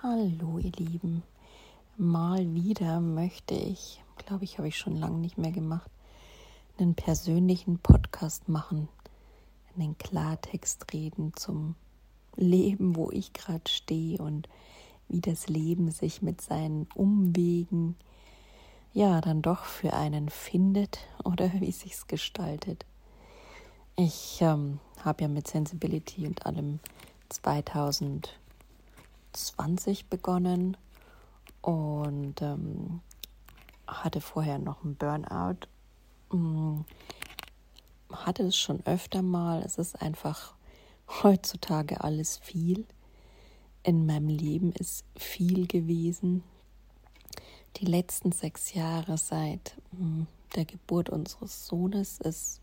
Hallo ihr Lieben, mal wieder möchte ich, glaube ich, habe ich schon lange nicht mehr gemacht, einen persönlichen Podcast machen, einen Klartext reden zum Leben, wo ich gerade stehe und wie das Leben sich mit seinen Umwegen ja dann doch für einen findet oder wie es sich gestaltet. Ich ähm, habe ja mit Sensibility und allem 2000 20 begonnen und ähm, hatte vorher noch einen Burnout. Hm, hatte es schon öfter mal. Es ist einfach heutzutage alles viel. In meinem Leben ist viel gewesen. Die letzten sechs Jahre seit hm, der Geburt unseres Sohnes ist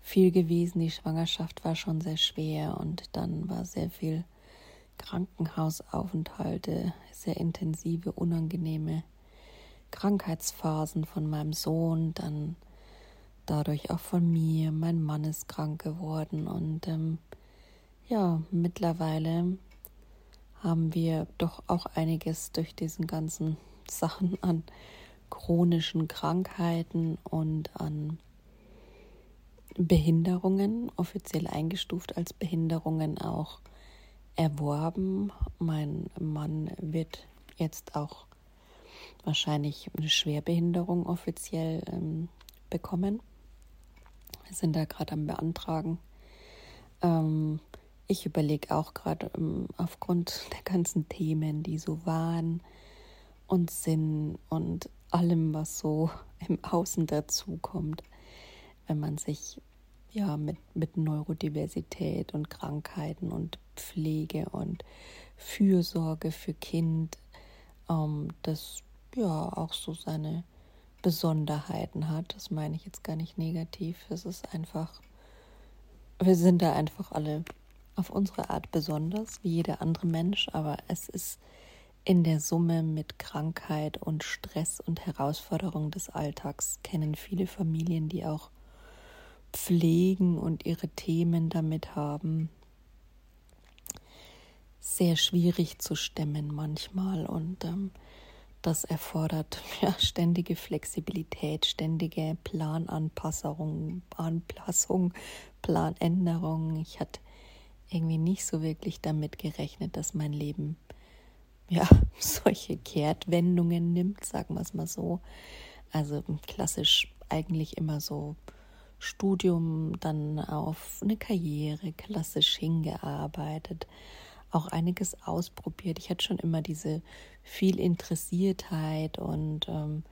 viel gewesen. Die Schwangerschaft war schon sehr schwer und dann war sehr viel Krankenhausaufenthalte, sehr intensive, unangenehme Krankheitsphasen von meinem Sohn, dann dadurch auch von mir. Mein Mann ist krank geworden und ähm, ja, mittlerweile haben wir doch auch einiges durch diesen ganzen Sachen an chronischen Krankheiten und an Behinderungen, offiziell eingestuft als Behinderungen auch erworben. Mein Mann wird jetzt auch wahrscheinlich eine Schwerbehinderung offiziell ähm, bekommen. Wir sind da gerade am Beantragen. Ähm, ich überlege auch gerade ähm, aufgrund der ganzen Themen, die so waren und Sinn und allem, was so im Außen dazukommt, wenn man sich ja mit, mit Neurodiversität und Krankheiten und Pflege und Fürsorge für Kind, ähm, das ja auch so seine Besonderheiten hat. Das meine ich jetzt gar nicht negativ. Es ist einfach, wir sind da einfach alle auf unsere Art besonders, wie jeder andere Mensch, aber es ist in der Summe mit Krankheit und Stress und Herausforderung des Alltags kennen viele Familien, die auch pflegen und ihre Themen damit haben, sehr schwierig zu stemmen manchmal und ähm, das erfordert ja, ständige Flexibilität, ständige Plananpassung, Anpassung, Planänderung. Ich hatte irgendwie nicht so wirklich damit gerechnet, dass mein Leben ja solche Kehrtwendungen nimmt, sagen wir es mal so. Also klassisch eigentlich immer so Studium, dann auf eine Karriere klassisch hingearbeitet, auch einiges ausprobiert. Ich hatte schon immer diese viel Interessiertheit und ähm,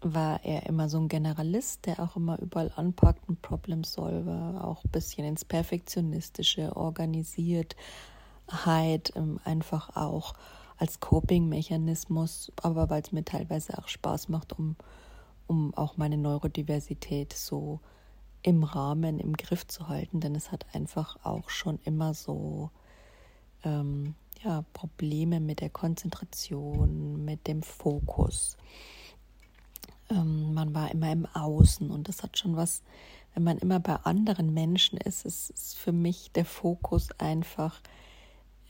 war er immer so ein Generalist, der auch immer überall anpackt, ein Problem Solver, auch ein bisschen ins Perfektionistische, Organisiertheit, ähm, einfach auch als Coping-Mechanismus, aber weil es mir teilweise auch Spaß macht, um, um auch meine Neurodiversität so im Rahmen, im Griff zu halten, denn es hat einfach auch schon immer so ähm, ja, Probleme mit der Konzentration, mit dem Fokus. Ähm, man war immer im Außen und das hat schon was, wenn man immer bei anderen Menschen ist, ist, ist für mich der Fokus einfach,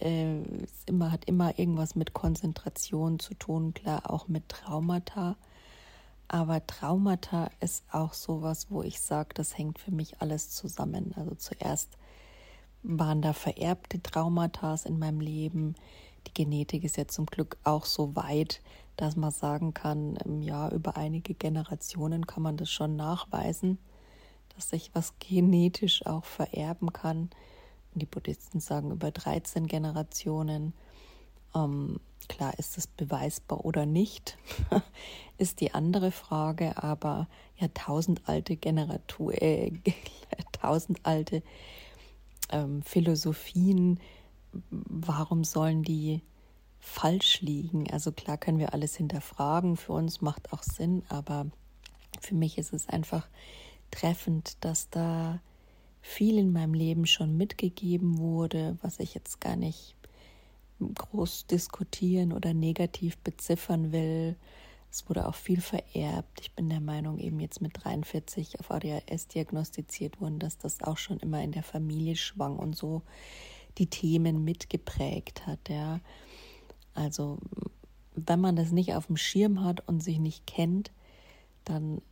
äh, immer, hat immer irgendwas mit Konzentration zu tun, klar auch mit Traumata. Aber Traumata ist auch sowas, wo ich sage, das hängt für mich alles zusammen. Also zuerst waren da vererbte Traumata in meinem Leben. Die Genetik ist ja zum Glück auch so weit, dass man sagen kann, ja, über einige Generationen kann man das schon nachweisen, dass sich was genetisch auch vererben kann. Die Buddhisten sagen über 13 Generationen. Ähm, klar, ist das beweisbar oder nicht, ist die andere Frage, aber ja, tausendalte Generatur, äh, tausendalte ähm, Philosophien, warum sollen die falsch liegen? Also klar können wir alles hinterfragen, für uns macht auch Sinn, aber für mich ist es einfach treffend, dass da viel in meinem Leben schon mitgegeben wurde, was ich jetzt gar nicht groß diskutieren oder negativ beziffern will, es wurde auch viel vererbt. Ich bin der Meinung, eben jetzt mit 43 auf ADHS diagnostiziert worden, dass das auch schon immer in der Familie schwang und so die Themen mitgeprägt hat. Ja. Also wenn man das nicht auf dem Schirm hat und sich nicht kennt, dann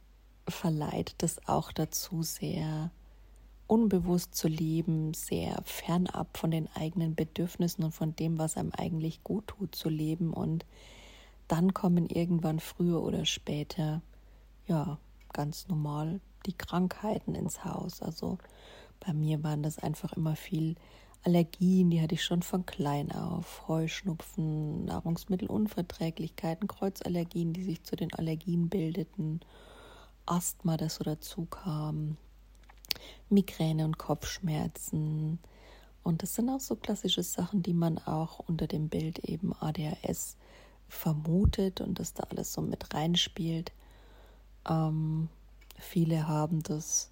verleitet das auch dazu, sehr unbewusst zu leben, sehr fernab von den eigenen Bedürfnissen und von dem, was einem eigentlich gut tut, zu leben. Und dann kommen irgendwann früher oder später, ja, ganz normal die Krankheiten ins Haus. Also bei mir waren das einfach immer viel Allergien, die hatte ich schon von klein auf. Heuschnupfen, Nahrungsmittelunverträglichkeiten, Kreuzallergien, die sich zu den Allergien bildeten, Asthma, das so dazu kam, Migräne und Kopfschmerzen. Und das sind auch so klassische Sachen, die man auch unter dem Bild eben ADHS vermutet und das da alles so mit reinspielt. Ähm, viele haben das,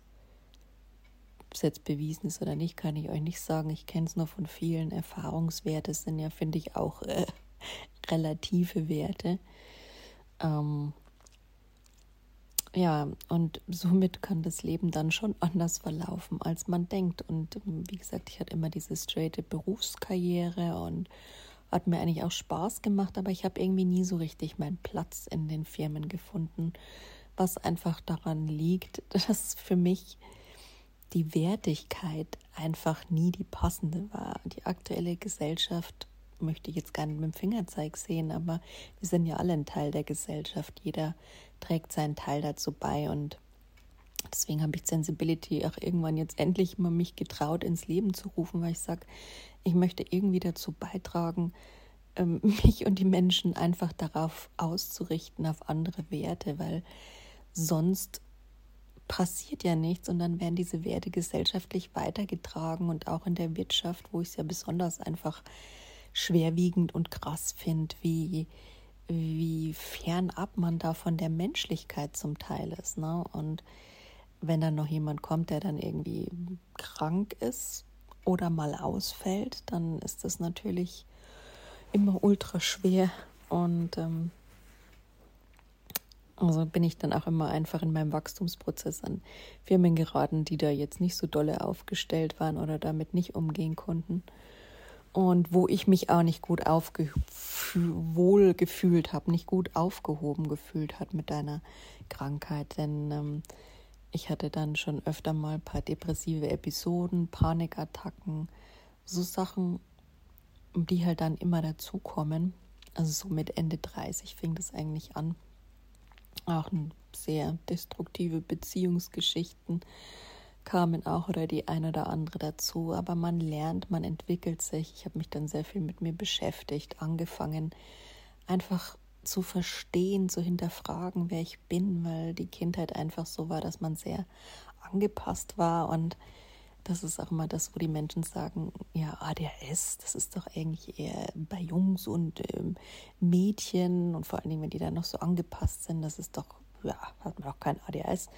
ob es jetzt bewiesen ist oder nicht, kann ich euch nicht sagen. Ich kenne es nur von vielen. Erfahrungswerte sind ja, finde ich, auch äh, relative Werte. Ähm, ja, und somit kann das Leben dann schon anders verlaufen, als man denkt. Und ähm, wie gesagt, ich hatte immer diese straighte Berufskarriere und hat mir eigentlich auch Spaß gemacht, aber ich habe irgendwie nie so richtig meinen Platz in den Firmen gefunden, was einfach daran liegt, dass für mich die Wertigkeit einfach nie die passende war. Die aktuelle Gesellschaft möchte ich jetzt gar nicht mit dem Fingerzeig sehen, aber wir sind ja alle ein Teil der Gesellschaft. Jeder trägt seinen Teil dazu bei und deswegen habe ich Sensibility auch irgendwann jetzt endlich mal mich getraut ins Leben zu rufen, weil ich sage, ich möchte irgendwie dazu beitragen, ähm, mich und die Menschen einfach darauf auszurichten, auf andere Werte, weil sonst passiert ja nichts und dann werden diese Werte gesellschaftlich weitergetragen und auch in der Wirtschaft, wo ich es ja besonders einfach schwerwiegend und krass finde, wie, wie fernab man da von der Menschlichkeit zum Teil ist. Ne? Und wenn dann noch jemand kommt, der dann irgendwie krank ist oder mal ausfällt, dann ist das natürlich immer ultra schwer. Und ähm, also bin ich dann auch immer einfach in meinem Wachstumsprozess an Firmen geraten, die da jetzt nicht so dolle aufgestellt waren oder damit nicht umgehen konnten und wo ich mich auch nicht gut wohl gefühlt habe, nicht gut aufgehoben gefühlt hat mit deiner Krankheit, denn ähm, ich hatte dann schon öfter mal ein paar depressive Episoden, Panikattacken, so Sachen, die halt dann immer dazukommen. Also so mit Ende 30 fing das eigentlich an. Auch sehr destruktive Beziehungsgeschichten kamen auch oder die ein oder andere dazu. Aber man lernt, man entwickelt sich. Ich habe mich dann sehr viel mit mir beschäftigt, angefangen einfach zu verstehen, zu hinterfragen, wer ich bin, weil die Kindheit einfach so war, dass man sehr angepasst war. Und das ist auch immer das, wo die Menschen sagen, ja, ADHS, das ist doch eigentlich eher bei Jungs und ähm, Mädchen. Und vor allen Dingen, wenn die dann noch so angepasst sind, das ist doch, ja, hat man auch kein ADHS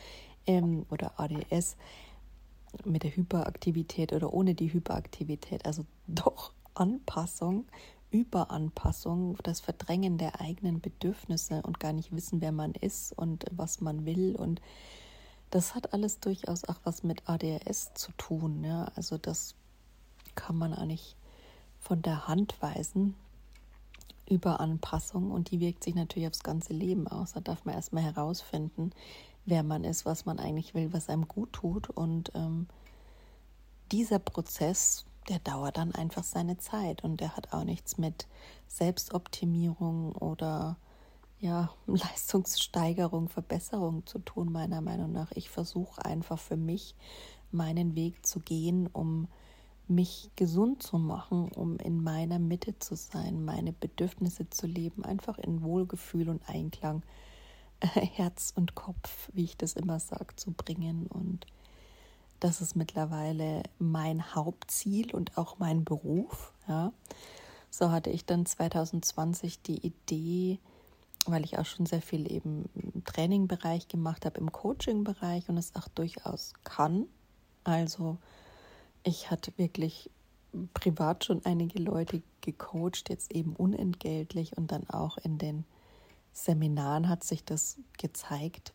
ähm, oder ADS mit der Hyperaktivität oder ohne die Hyperaktivität. Also doch Anpassung, Überanpassung, das Verdrängen der eigenen Bedürfnisse und gar nicht wissen, wer man ist und was man will. Und das hat alles durchaus auch was mit ADHS zu tun. Ja? Also das kann man eigentlich von der Hand weisen. Überanpassung und die wirkt sich natürlich aufs ganze Leben aus. Da darf man erstmal herausfinden, wer man ist, was man eigentlich will, was einem gut tut. Und ähm, dieser Prozess, der dauert dann einfach seine Zeit und der hat auch nichts mit Selbstoptimierung oder ja, Leistungssteigerung, Verbesserung zu tun, meiner Meinung nach. Ich versuche einfach für mich meinen Weg zu gehen, um mich gesund zu machen, um in meiner Mitte zu sein, meine Bedürfnisse zu leben, einfach in Wohlgefühl und Einklang Herz und Kopf, wie ich das immer sage, zu bringen. Und das ist mittlerweile mein Hauptziel und auch mein Beruf. Ja. So hatte ich dann 2020 die Idee, weil ich auch schon sehr viel eben im Trainingbereich gemacht habe, im Coaching-Bereich und es auch durchaus kann. Also ich hatte wirklich privat schon einige Leute gecoacht, jetzt eben unentgeltlich und dann auch in den Seminaren hat sich das gezeigt,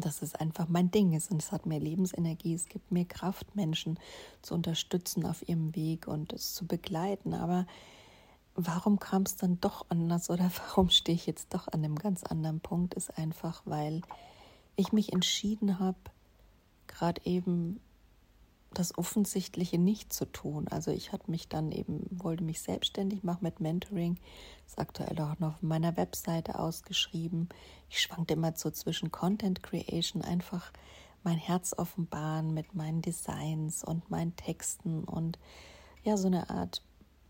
dass es einfach mein Ding ist. Und es hat mehr Lebensenergie, es gibt mir Kraft, Menschen zu unterstützen auf ihrem Weg und es zu begleiten. Aber warum kam es dann doch anders? Oder warum stehe ich jetzt doch an einem ganz anderen Punkt, ist einfach, weil ich mich entschieden habe, gerade eben das Offensichtliche nicht zu tun. Also ich hatte mich dann eben, wollte mich selbstständig machen mit Mentoring, ist aktuell auch noch auf meiner Webseite ausgeschrieben. Ich schwankte immer so zwischen Content Creation, einfach mein Herz offenbaren mit meinen Designs und meinen Texten und ja, so eine Art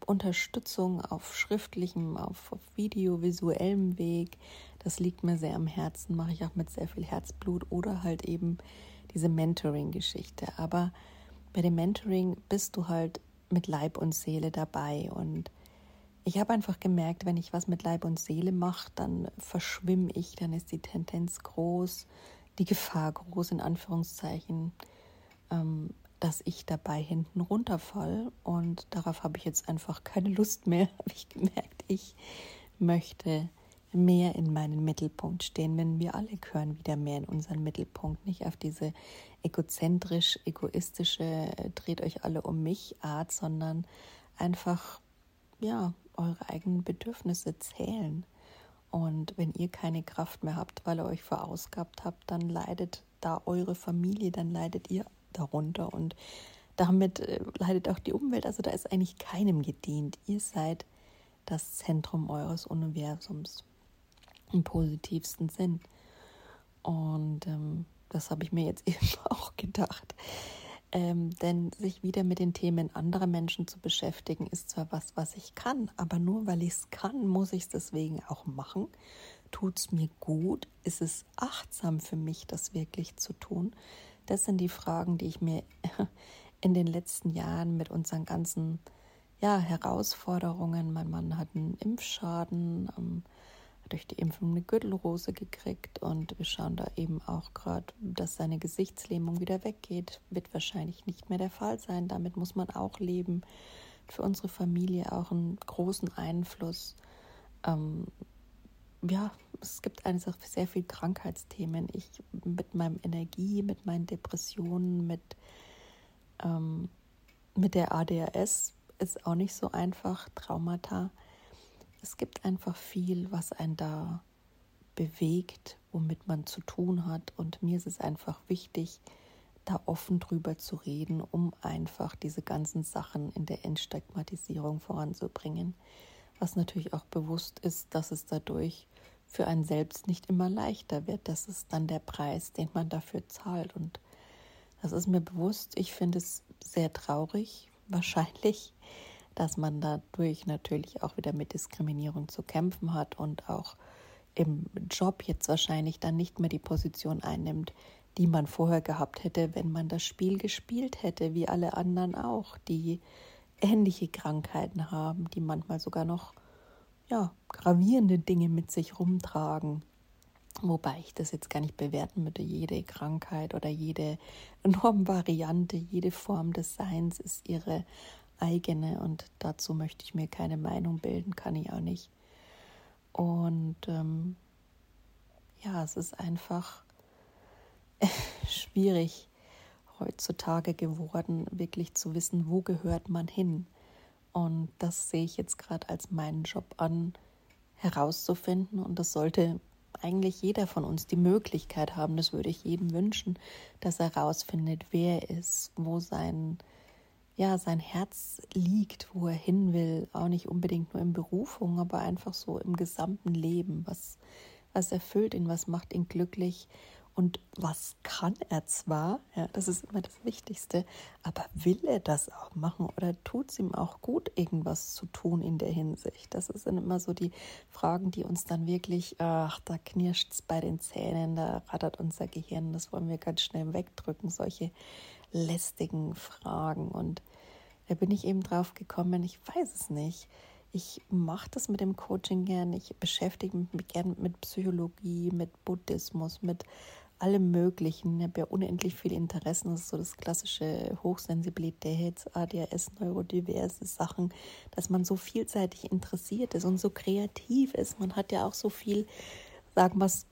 Unterstützung auf schriftlichem, auf, auf videovisuellem Weg. Das liegt mir sehr am Herzen, mache ich auch mit sehr viel Herzblut oder halt eben diese Mentoring-Geschichte. Aber bei dem Mentoring bist du halt mit Leib und Seele dabei und ich habe einfach gemerkt, wenn ich was mit Leib und Seele mache, dann verschwimme ich, dann ist die Tendenz groß, die Gefahr groß, in Anführungszeichen, ähm, dass ich dabei hinten runterfall. Und darauf habe ich jetzt einfach keine Lust mehr, habe ich gemerkt. Ich möchte mehr in meinen Mittelpunkt stehen, wenn wir alle gehören wieder mehr in unseren Mittelpunkt, nicht auf diese egozentrisch, egoistische, dreht euch alle um mich Art, sondern einfach, ja, eure eigenen Bedürfnisse zählen. Und wenn ihr keine Kraft mehr habt, weil ihr euch verausgabt habt, dann leidet da eure Familie, dann leidet ihr darunter und damit äh, leidet auch die Umwelt. Also da ist eigentlich keinem gedient. Ihr seid das Zentrum eures Universums im positivsten Sinn. Und ähm, das habe ich mir jetzt eben auch gedacht. Ähm, denn sich wieder mit den Themen anderer Menschen zu beschäftigen, ist zwar was, was ich kann, aber nur weil ich es kann, muss ich es deswegen auch machen. Tut es mir gut? Ist es achtsam für mich, das wirklich zu tun? Das sind die Fragen, die ich mir in den letzten Jahren mit unseren ganzen ja, Herausforderungen, mein Mann hat einen Impfschaden, ähm, durch die Impfung eine Gürtelrose gekriegt und wir schauen da eben auch gerade, dass seine Gesichtslähmung wieder weggeht. Wird wahrscheinlich nicht mehr der Fall sein. Damit muss man auch leben. Für unsere Familie auch einen großen Einfluss. Ähm, ja, es gibt einfach sehr viele Krankheitsthemen. Ich mit meinem Energie, mit meinen Depressionen, mit, ähm, mit der ADHS ist auch nicht so einfach. Traumata es gibt einfach viel, was einen da bewegt, womit man zu tun hat. Und mir ist es einfach wichtig, da offen drüber zu reden, um einfach diese ganzen Sachen in der Entstigmatisierung voranzubringen. Was natürlich auch bewusst ist, dass es dadurch für einen selbst nicht immer leichter wird. Das ist dann der Preis, den man dafür zahlt. Und das ist mir bewusst. Ich finde es sehr traurig, wahrscheinlich, dass man dadurch natürlich auch wieder mit Diskriminierung zu kämpfen hat und auch im Job jetzt wahrscheinlich dann nicht mehr die Position einnimmt, die man vorher gehabt hätte, wenn man das Spiel gespielt hätte, wie alle anderen auch, die ähnliche Krankheiten haben, die manchmal sogar noch ja, gravierende Dinge mit sich rumtragen. Wobei ich das jetzt gar nicht bewerten würde. Jede Krankheit oder jede Normvariante, jede Form des Seins ist ihre eigene und dazu möchte ich mir keine Meinung bilden, kann ich auch nicht. Und ähm, ja, es ist einfach schwierig heutzutage geworden, wirklich zu wissen, wo gehört man hin. Und das sehe ich jetzt gerade als meinen Job an, herauszufinden. Und das sollte eigentlich jeder von uns die Möglichkeit haben, das würde ich jedem wünschen, dass er herausfindet, wer er ist, wo sein ja, sein Herz liegt, wo er hin will, auch nicht unbedingt nur in Berufung, aber einfach so im gesamten Leben. Was, was erfüllt ihn, was macht ihn glücklich und was kann er zwar, ja, das ist immer das Wichtigste, aber will er das auch machen oder tut es ihm auch gut, irgendwas zu tun in der Hinsicht? Das sind immer so die Fragen, die uns dann wirklich, ach, da knirscht es bei den Zähnen, da rattert unser Gehirn, das wollen wir ganz schnell wegdrücken, solche lästigen Fragen. Und da bin ich eben drauf gekommen, ich weiß es nicht. Ich mache das mit dem Coaching gern. Ich beschäftige mich gern mit Psychologie, mit Buddhismus, mit allem Möglichen. Ich habe ja unendlich viele Interessen. Das ist so das klassische Hochsensibilität, ADHS, neurodiverse Sachen, dass man so vielseitig interessiert ist und so kreativ ist. Man hat ja auch so viel, sagen wir es,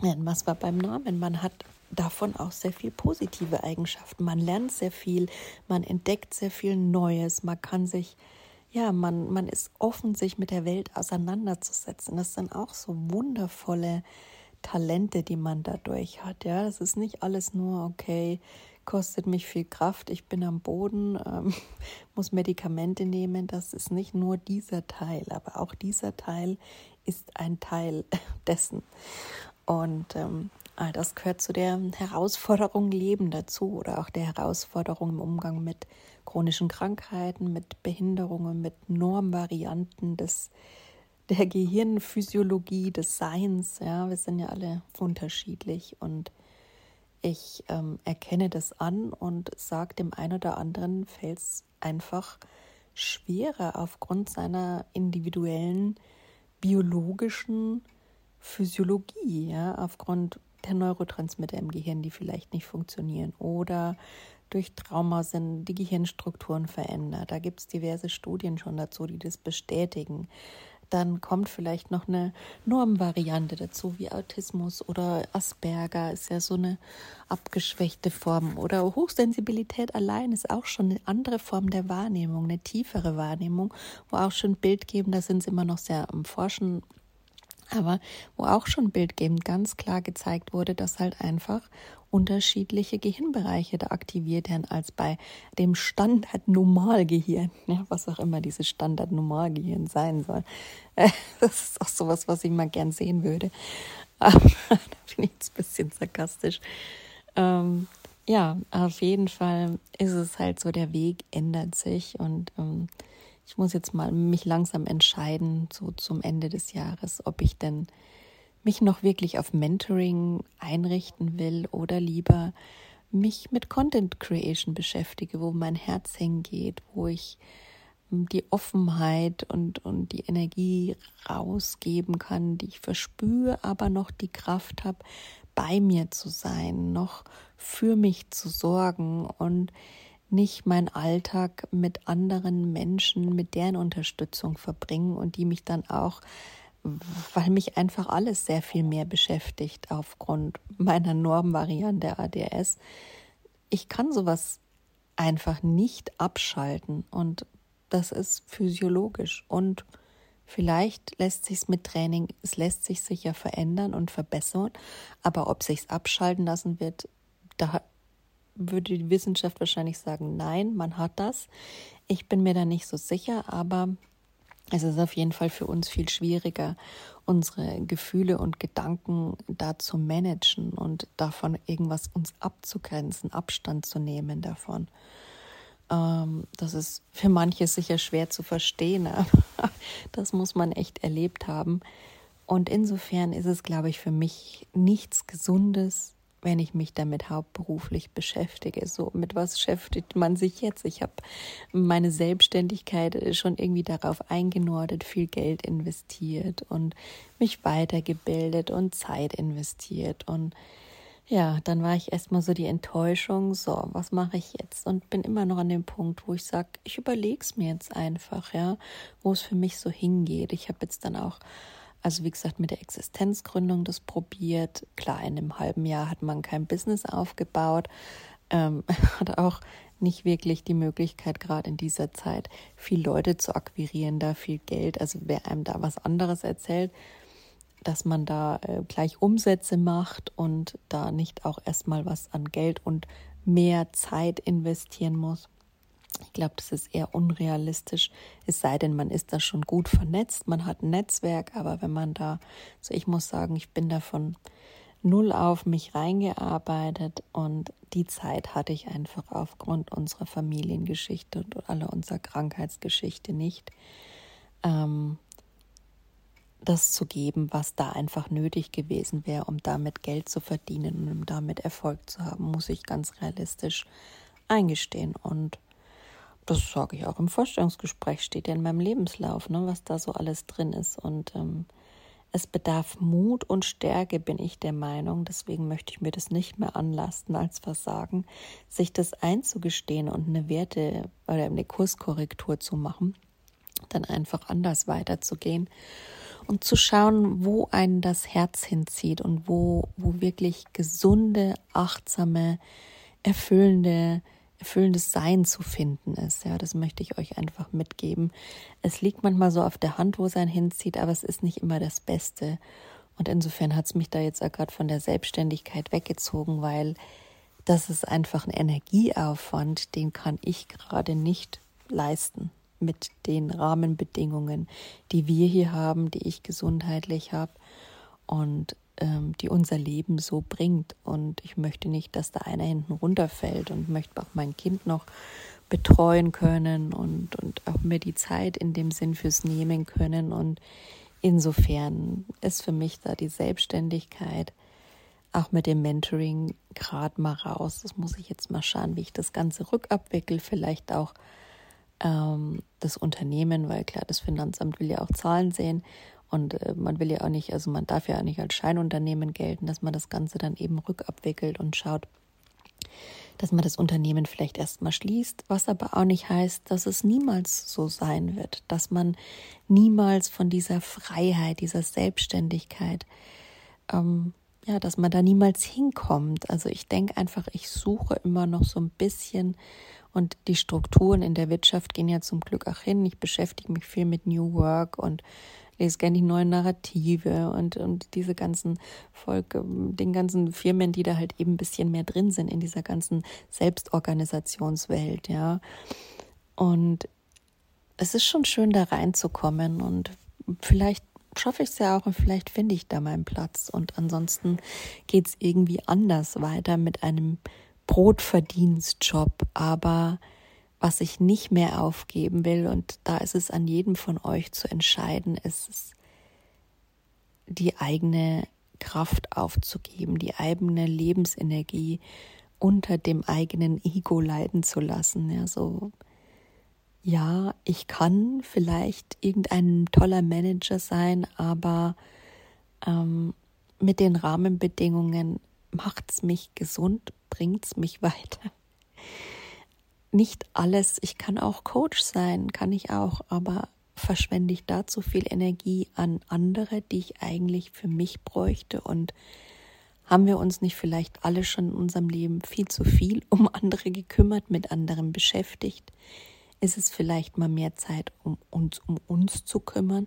was war beim Namen? Man hat davon auch sehr viel positive Eigenschaften. Man lernt sehr viel, man entdeckt sehr viel Neues, man kann sich ja, man, man ist offen, sich mit der Welt auseinanderzusetzen. Das sind auch so wundervolle Talente, die man dadurch hat. Ja, das ist nicht alles nur, okay, kostet mich viel Kraft, ich bin am Boden, ähm, muss Medikamente nehmen. Das ist nicht nur dieser Teil, aber auch dieser Teil ist ein Teil dessen. Und ähm, all das gehört zu der Herausforderung Leben dazu oder auch der Herausforderung im Umgang mit chronischen Krankheiten, mit Behinderungen, mit Normvarianten des der Gehirnphysiologie, des Seins. Ja, wir sind ja alle unterschiedlich und ich ähm, erkenne das an und sage dem einen oder anderen fällt es einfach schwerer aufgrund seiner individuellen biologischen Physiologie, ja, aufgrund der Neurotransmitter im Gehirn, die vielleicht nicht funktionieren oder durch Trauma sind die Gehirnstrukturen verändert. Da gibt es diverse Studien schon dazu, die das bestätigen. Dann kommt vielleicht noch eine Normvariante dazu, wie Autismus oder Asperger ist ja so eine abgeschwächte Form. Oder Hochsensibilität allein ist auch schon eine andere Form der Wahrnehmung, eine tiefere Wahrnehmung, wo auch schon Bildgebender sind sie immer noch sehr am Forschen, aber wo auch schon bildgebend ganz klar gezeigt wurde, dass halt einfach unterschiedliche Gehirnbereiche da aktiviert werden als bei dem Standard-Normalgehirn, ja, was auch immer dieses Standard-Normalgehirn sein soll. Das ist auch sowas, was ich mal gern sehen würde. Aber da bin ich jetzt ein bisschen sarkastisch. Ähm, ja, auf jeden Fall ist es halt so, der Weg ändert sich und ähm, ich muss jetzt mal mich langsam entscheiden, so zum Ende des Jahres, ob ich denn mich noch wirklich auf Mentoring einrichten will oder lieber mich mit Content Creation beschäftige, wo mein Herz hingeht, wo ich hm, die Offenheit und, und die Energie rausgeben kann, die ich verspüre, aber noch die Kraft habe, bei mir zu sein, noch für mich zu sorgen und nicht meinen Alltag mit anderen Menschen, mit deren Unterstützung verbringen und die mich dann auch, weil mich einfach alles sehr viel mehr beschäftigt aufgrund meiner Normvariante ADS. Ich kann sowas einfach nicht abschalten und das ist physiologisch und Vielleicht lässt sich mit Training, es lässt sich sicher verändern und verbessern, aber ob sich es abschalten lassen wird, da würde die Wissenschaft wahrscheinlich sagen, nein, man hat das. Ich bin mir da nicht so sicher, aber es ist auf jeden Fall für uns viel schwieriger, unsere Gefühle und Gedanken da zu managen und davon irgendwas uns abzugrenzen, Abstand zu nehmen davon. Ähm, das ist für manche sicher schwer zu verstehen, aber das muss man echt erlebt haben. Und insofern ist es, glaube ich, für mich nichts Gesundes, wenn ich mich damit hauptberuflich beschäftige. So, mit was beschäftigt man sich jetzt? Ich habe meine Selbstständigkeit schon irgendwie darauf eingenordet, viel Geld investiert und mich weitergebildet und Zeit investiert. Und ja, dann war ich erstmal so die Enttäuschung, so, was mache ich jetzt? Und bin immer noch an dem Punkt, wo ich sage, ich überlege es mir jetzt einfach, ja, wo es für mich so hingeht. Ich habe jetzt dann auch also wie gesagt, mit der Existenzgründung das probiert. Klar, in einem halben Jahr hat man kein Business aufgebaut, ähm, hat auch nicht wirklich die Möglichkeit, gerade in dieser Zeit viel Leute zu akquirieren, da viel Geld. Also wer einem da was anderes erzählt, dass man da äh, gleich Umsätze macht und da nicht auch erstmal was an Geld und mehr Zeit investieren muss. Ich glaube, das ist eher unrealistisch, es sei denn, man ist da schon gut vernetzt, man hat ein Netzwerk, aber wenn man da, so ich muss sagen, ich bin da von null auf mich reingearbeitet und die Zeit hatte ich einfach aufgrund unserer Familiengeschichte und aller unserer Krankheitsgeschichte nicht, ähm, das zu geben, was da einfach nötig gewesen wäre, um damit Geld zu verdienen und um damit Erfolg zu haben, muss ich ganz realistisch eingestehen. Und das sage ich auch im Vorstellungsgespräch, steht ja in meinem Lebenslauf, ne, was da so alles drin ist. Und ähm, es bedarf Mut und Stärke, bin ich der Meinung. Deswegen möchte ich mir das nicht mehr anlasten als Versagen, sich das einzugestehen und eine Werte oder eine Kurskorrektur zu machen, dann einfach anders weiterzugehen und zu schauen, wo einen das Herz hinzieht und wo, wo wirklich gesunde, achtsame, erfüllende erfüllendes Sein zu finden ist. Ja, das möchte ich euch einfach mitgeben. Es liegt manchmal so auf der Hand, wo es einen hinzieht, aber es ist nicht immer das Beste. Und insofern hat es mich da jetzt auch gerade von der Selbstständigkeit weggezogen, weil das ist einfach ein Energieaufwand, den kann ich gerade nicht leisten mit den Rahmenbedingungen, die wir hier haben, die ich gesundheitlich habe und die unser Leben so bringt. Und ich möchte nicht, dass da einer hinten runterfällt und möchte auch mein Kind noch betreuen können und, und auch mir die Zeit in dem Sinn fürs nehmen können. Und insofern ist für mich da die Selbstständigkeit auch mit dem Mentoring gerade mal raus. Das muss ich jetzt mal schauen, wie ich das Ganze rückabwickel, vielleicht auch ähm, das Unternehmen, weil klar, das Finanzamt will ja auch Zahlen sehen und äh, man will ja auch nicht, also man darf ja auch nicht als Scheinunternehmen gelten, dass man das Ganze dann eben rückabwickelt und schaut, dass man das Unternehmen vielleicht erstmal schließt, was aber auch nicht heißt, dass es niemals so sein wird, dass man niemals von dieser Freiheit, dieser Selbstständigkeit, ähm, ja, dass man da niemals hinkommt. Also ich denke einfach, ich suche immer noch so ein bisschen und die Strukturen in der Wirtschaft gehen ja zum Glück auch hin. Ich beschäftige mich viel mit New Work und lese gerne die neuen Narrative und, und diese ganzen Volk, den ganzen Firmen, die da halt eben ein bisschen mehr drin sind in dieser ganzen Selbstorganisationswelt, ja. Und es ist schon schön, da reinzukommen und vielleicht schaffe ich es ja auch und vielleicht finde ich da meinen Platz. Und ansonsten geht es irgendwie anders weiter mit einem Brotverdienstjob, aber was ich nicht mehr aufgeben will, und da ist es an jedem von euch zu entscheiden, ist die eigene Kraft aufzugeben, die eigene Lebensenergie unter dem eigenen Ego leiden zu lassen. Ja, so, ja, ich kann vielleicht irgendein toller Manager sein, aber ähm, mit den Rahmenbedingungen macht es mich gesund, bringt es mich weiter nicht alles, ich kann auch Coach sein, kann ich auch, aber verschwende ich da zu viel Energie an andere, die ich eigentlich für mich bräuchte und haben wir uns nicht vielleicht alle schon in unserem Leben viel zu viel um andere gekümmert, mit anderen beschäftigt? Ist es vielleicht mal mehr Zeit, um uns um uns zu kümmern?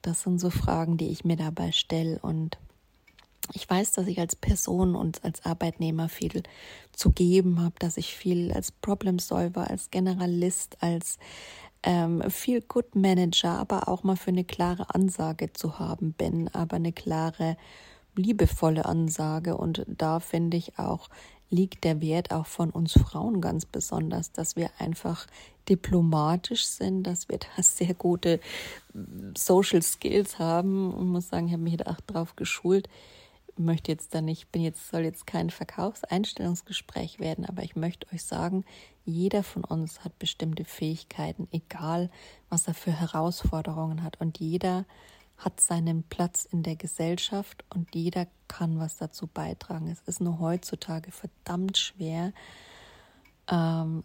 Das sind so Fragen, die ich mir dabei stelle und ich weiß, dass ich als Person und als Arbeitnehmer viel zu geben habe, dass ich viel als Problem Solver, als Generalist, als ähm, viel Good Manager, aber auch mal für eine klare Ansage zu haben bin, aber eine klare, liebevolle Ansage. Und da finde ich auch, liegt der Wert auch von uns Frauen ganz besonders, dass wir einfach diplomatisch sind, dass wir da sehr gute Social Skills haben und muss sagen, ich habe mich da auch drauf geschult möchte jetzt da nicht, bin jetzt, soll jetzt kein Verkaufseinstellungsgespräch werden, aber ich möchte euch sagen, jeder von uns hat bestimmte Fähigkeiten, egal was er für Herausforderungen hat. Und jeder hat seinen Platz in der Gesellschaft und jeder kann was dazu beitragen. Es ist nur heutzutage verdammt schwer, ähm,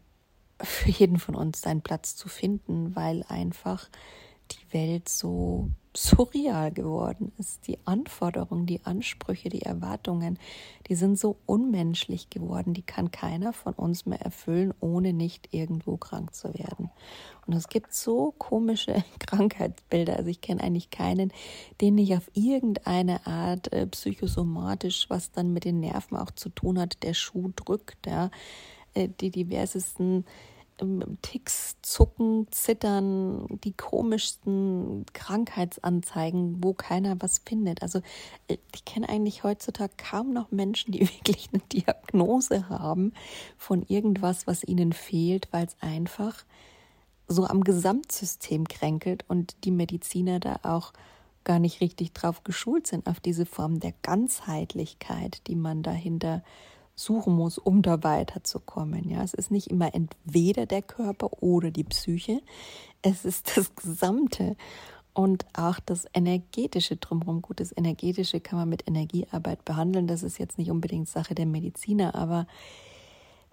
für jeden von uns seinen Platz zu finden, weil einfach die Welt so surreal geworden ist. Die Anforderungen, die Ansprüche, die Erwartungen, die sind so unmenschlich geworden, die kann keiner von uns mehr erfüllen, ohne nicht irgendwo krank zu werden. Und es gibt so komische Krankheitsbilder. Also ich kenne eigentlich keinen, den nicht auf irgendeine Art äh, psychosomatisch, was dann mit den Nerven auch zu tun hat, der Schuh drückt. Ja. Äh, die diversesten Ticks, Zucken, Zittern, die komischsten Krankheitsanzeigen, wo keiner was findet. Also äh, ich kenne eigentlich heutzutage kaum noch Menschen, die wirklich eine Diagnose haben von irgendwas, was ihnen fehlt, weil es einfach so am Gesamtsystem kränkelt und die Mediziner da auch gar nicht richtig drauf geschult sind, auf diese Form der Ganzheitlichkeit, die man dahinter suchen muss, um da weiterzukommen. Ja, es ist nicht immer entweder der Körper oder die Psyche, es ist das Gesamte und auch das energetische drumherum. Gut, das energetische kann man mit Energiearbeit behandeln. Das ist jetzt nicht unbedingt Sache der Mediziner, aber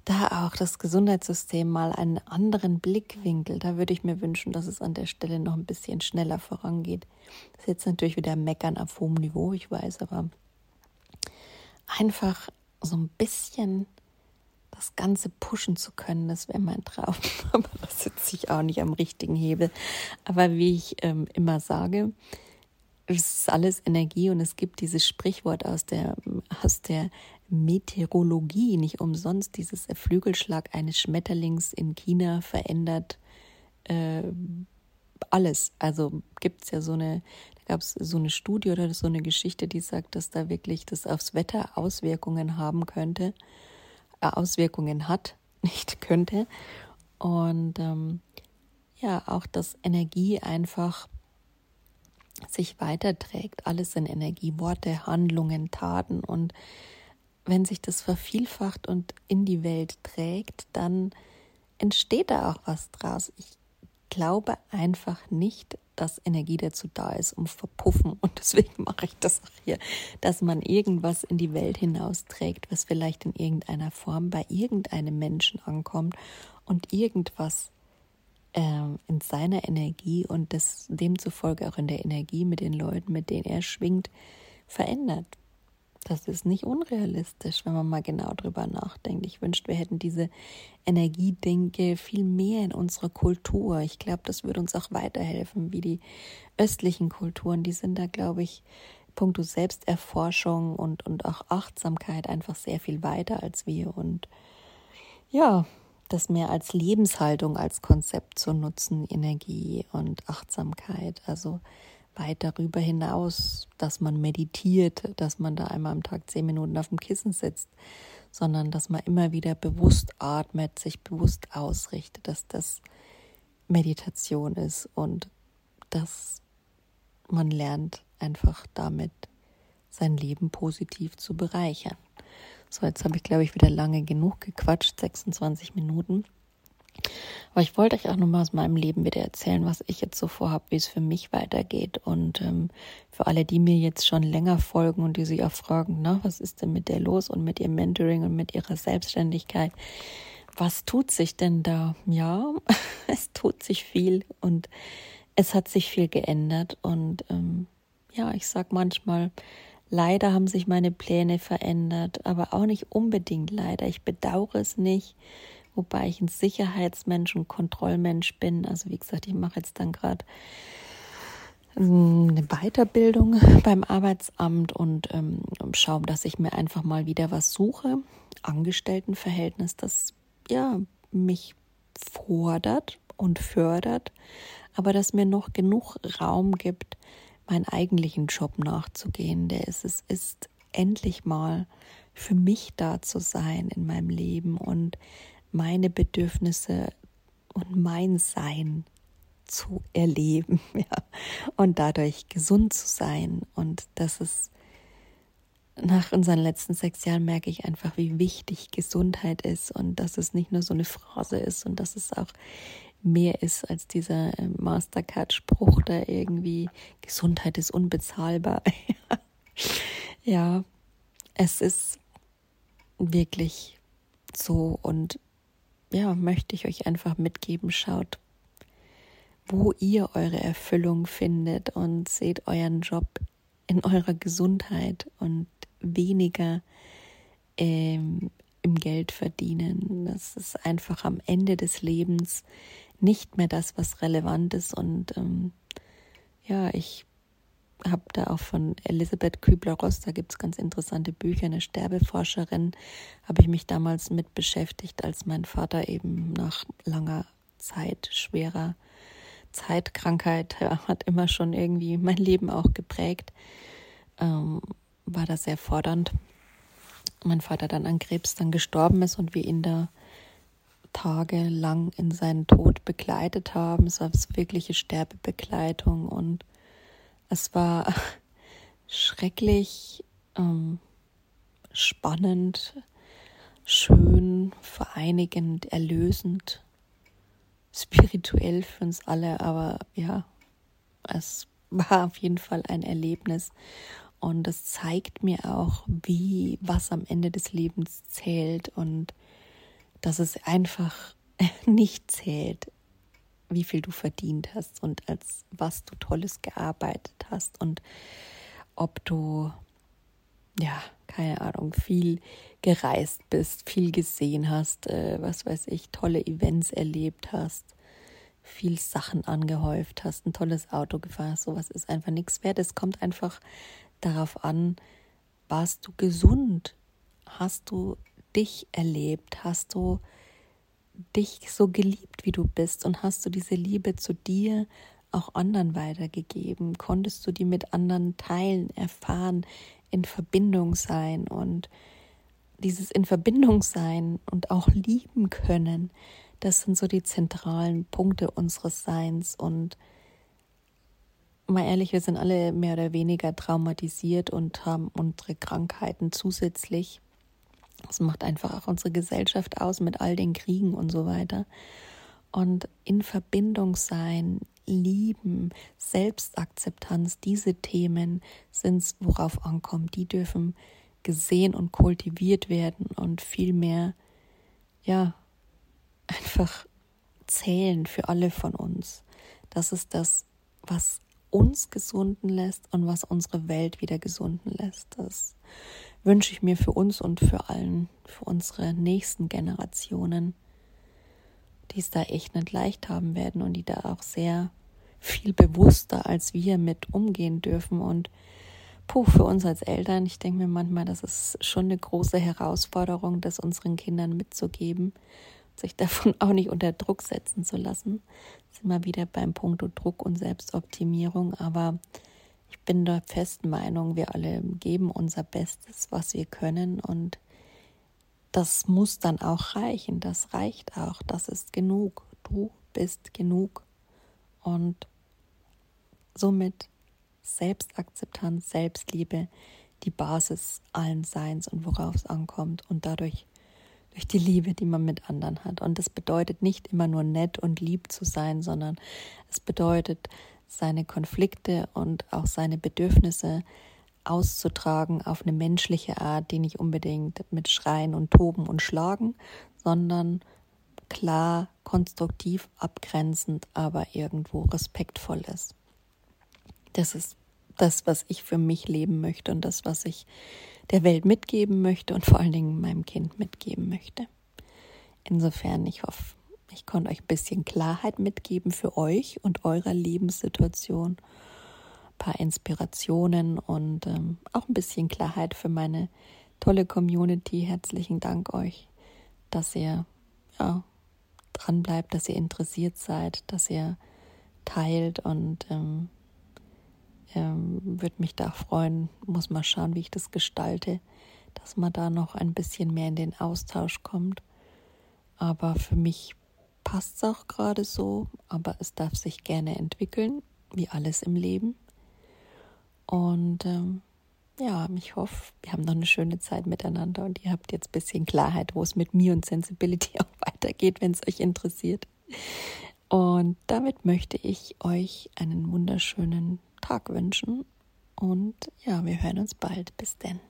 da auch das Gesundheitssystem mal einen anderen Blickwinkel. Da würde ich mir wünschen, dass es an der Stelle noch ein bisschen schneller vorangeht. Das ist jetzt natürlich wieder Meckern auf hohem Niveau, ich weiß, aber einfach so ein bisschen das Ganze pushen zu können, das wäre mein Traum. Aber da sitze ich auch nicht am richtigen Hebel. Aber wie ich ähm, immer sage, es ist alles Energie und es gibt dieses Sprichwort aus der, aus der Meteorologie, nicht umsonst, dieses Flügelschlag eines Schmetterlings in China verändert äh, alles. Also gibt es ja so eine, gab es so eine Studie oder so eine Geschichte, die sagt, dass da wirklich das aufs Wetter Auswirkungen haben könnte, äh, Auswirkungen hat, nicht könnte. Und ähm, ja, auch dass Energie einfach sich weiterträgt. Alles sind Energie, Worte, Handlungen, Taten. Und wenn sich das vervielfacht und in die Welt trägt, dann entsteht da auch was draus. Ich glaube einfach nicht, dass Energie dazu da ist, um verpuffen. Und deswegen mache ich das auch hier, dass man irgendwas in die Welt hinausträgt, was vielleicht in irgendeiner Form bei irgendeinem Menschen ankommt und irgendwas ähm, in seiner Energie und das demzufolge auch in der Energie mit den Leuten, mit denen er schwingt, verändert. Das ist nicht unrealistisch, wenn man mal genau drüber nachdenkt. Ich wünschte, wir hätten diese Energiedenke viel mehr in unserer Kultur. Ich glaube, das würde uns auch weiterhelfen, wie die östlichen Kulturen. Die sind da, glaube ich, puncto Selbsterforschung und, und auch Achtsamkeit einfach sehr viel weiter als wir. Und ja, das mehr als Lebenshaltung, als Konzept zu nutzen, Energie und Achtsamkeit. Also weit darüber hinaus, dass man meditiert, dass man da einmal am Tag zehn Minuten auf dem Kissen sitzt, sondern dass man immer wieder bewusst atmet, sich bewusst ausrichtet, dass das Meditation ist und dass man lernt einfach damit sein Leben positiv zu bereichern. So, jetzt habe ich, glaube ich, wieder lange genug gequatscht, 26 Minuten. Aber ich wollte euch auch nochmal aus meinem Leben wieder erzählen, was ich jetzt so vorhabe, wie es für mich weitergeht. Und ähm, für alle, die mir jetzt schon länger folgen und die sich auch fragen, na, was ist denn mit der los und mit ihrem Mentoring und mit ihrer Selbstständigkeit? Was tut sich denn da? Ja, es tut sich viel und es hat sich viel geändert. Und ähm, ja, ich sag manchmal, leider haben sich meine Pläne verändert, aber auch nicht unbedingt leider. Ich bedauere es nicht wobei ich ein Sicherheitsmensch und Kontrollmensch bin. Also wie gesagt, ich mache jetzt dann gerade eine Weiterbildung beim Arbeitsamt und ähm, schaue, dass ich mir einfach mal wieder was suche. Angestelltenverhältnis, das ja mich fordert und fördert, aber das mir noch genug Raum gibt, meinen eigentlichen Job nachzugehen. Der ist es ist endlich mal für mich da zu sein in meinem Leben und meine Bedürfnisse und mein Sein zu erleben ja. und dadurch gesund zu sein. Und das ist nach unseren letzten sechs Jahren merke ich einfach, wie wichtig Gesundheit ist und dass es nicht nur so eine Phrase ist und dass es auch mehr ist als dieser äh, Mastercard-Spruch, da irgendwie Gesundheit ist unbezahlbar. ja, es ist wirklich so und ja, möchte ich euch einfach mitgeben, schaut, wo ihr eure Erfüllung findet und seht euren Job in eurer Gesundheit und weniger ähm, im Geld verdienen. Das ist einfach am Ende des Lebens nicht mehr das, was relevant ist. Und ähm, ja, ich habe da auch von Elisabeth Kübler-Ross, da gibt es ganz interessante Bücher, eine Sterbeforscherin, habe ich mich damals mit beschäftigt, als mein Vater eben nach langer Zeit, schwerer Zeitkrankheit, ja, hat immer schon irgendwie mein Leben auch geprägt, ähm, war das sehr fordernd. Mein Vater dann an Krebs dann gestorben ist und wir ihn da tagelang in seinen Tod begleitet haben. Es war wirkliche Sterbebegleitung und es war schrecklich ähm, spannend, schön, vereinigend, erlösend, spirituell für uns alle, aber ja, es war auf jeden Fall ein Erlebnis. Und es zeigt mir auch, wie was am Ende des Lebens zählt und dass es einfach nicht zählt, wie viel du verdient hast und als was du Tolles gearbeitet hast und ob du ja, keine Ahnung, viel gereist bist, viel gesehen hast, äh, was weiß ich, tolle Events erlebt hast, viel Sachen angehäuft hast, ein tolles Auto gefahren hast, sowas ist einfach nichts wert. Es kommt einfach darauf an, warst du gesund? Hast du dich erlebt? Hast du dich so geliebt, wie du bist? Und hast du diese Liebe zu dir auch anderen weitergegeben? Konntest du die mit anderen teilen, erfahren, in Verbindung sein und dieses in Verbindung sein und auch lieben können, das sind so die zentralen Punkte unseres Seins und mal ehrlich, wir sind alle mehr oder weniger traumatisiert und haben unsere Krankheiten zusätzlich. Das macht einfach auch unsere Gesellschaft aus mit all den Kriegen und so weiter. Und in Verbindung sein, lieben, Selbstakzeptanz, diese Themen sind es, worauf ankommt. Die dürfen gesehen und kultiviert werden und viel mehr, ja, einfach zählen für alle von uns. Das ist das, was uns gesunden lässt und was unsere Welt wieder gesunden lässt. Das wünsche ich mir für uns und für allen, für unsere nächsten Generationen, die es da echt nicht leicht haben werden und die da auch sehr viel bewusster als wir mit umgehen dürfen. Und puh, für uns als Eltern, ich denke mir manchmal, das ist schon eine große Herausforderung, das unseren Kindern mitzugeben sich davon auch nicht unter Druck setzen zu lassen. Sind wir wieder beim Punkt Druck und Selbstoptimierung, aber ich bin der festen Meinung, wir alle geben unser Bestes, was wir können und das muss dann auch reichen. Das reicht auch. Das ist genug. Du bist genug. Und somit Selbstakzeptanz, Selbstliebe, die Basis allen Seins und worauf es ankommt. Und dadurch durch die Liebe, die man mit anderen hat. Und das bedeutet nicht immer nur nett und lieb zu sein, sondern es bedeutet, seine Konflikte und auch seine Bedürfnisse auszutragen auf eine menschliche Art, die nicht unbedingt mit Schreien und Toben und Schlagen, sondern klar, konstruktiv, abgrenzend, aber irgendwo respektvoll ist. Das ist das, was ich für mich leben möchte und das, was ich der Welt mitgeben möchte und vor allen Dingen meinem Kind mitgeben möchte. Insofern, ich hoffe, ich konnte euch ein bisschen Klarheit mitgeben für euch und eurer Lebenssituation, ein paar Inspirationen und ähm, auch ein bisschen Klarheit für meine tolle Community. Herzlichen Dank euch, dass ihr ja, dran bleibt, dass ihr interessiert seid, dass ihr teilt und ähm, ähm, würde mich da freuen, muss mal schauen, wie ich das gestalte, dass man da noch ein bisschen mehr in den Austausch kommt. Aber für mich passt es auch gerade so, aber es darf sich gerne entwickeln, wie alles im Leben. Und ähm, ja, ich hoffe, wir haben noch eine schöne Zeit miteinander und ihr habt jetzt ein bisschen Klarheit, wo es mit mir und Sensibility auch weitergeht, wenn es euch interessiert. Und damit möchte ich euch einen wunderschönen Tag wünschen. Und ja, wir hören uns bald. Bis denn.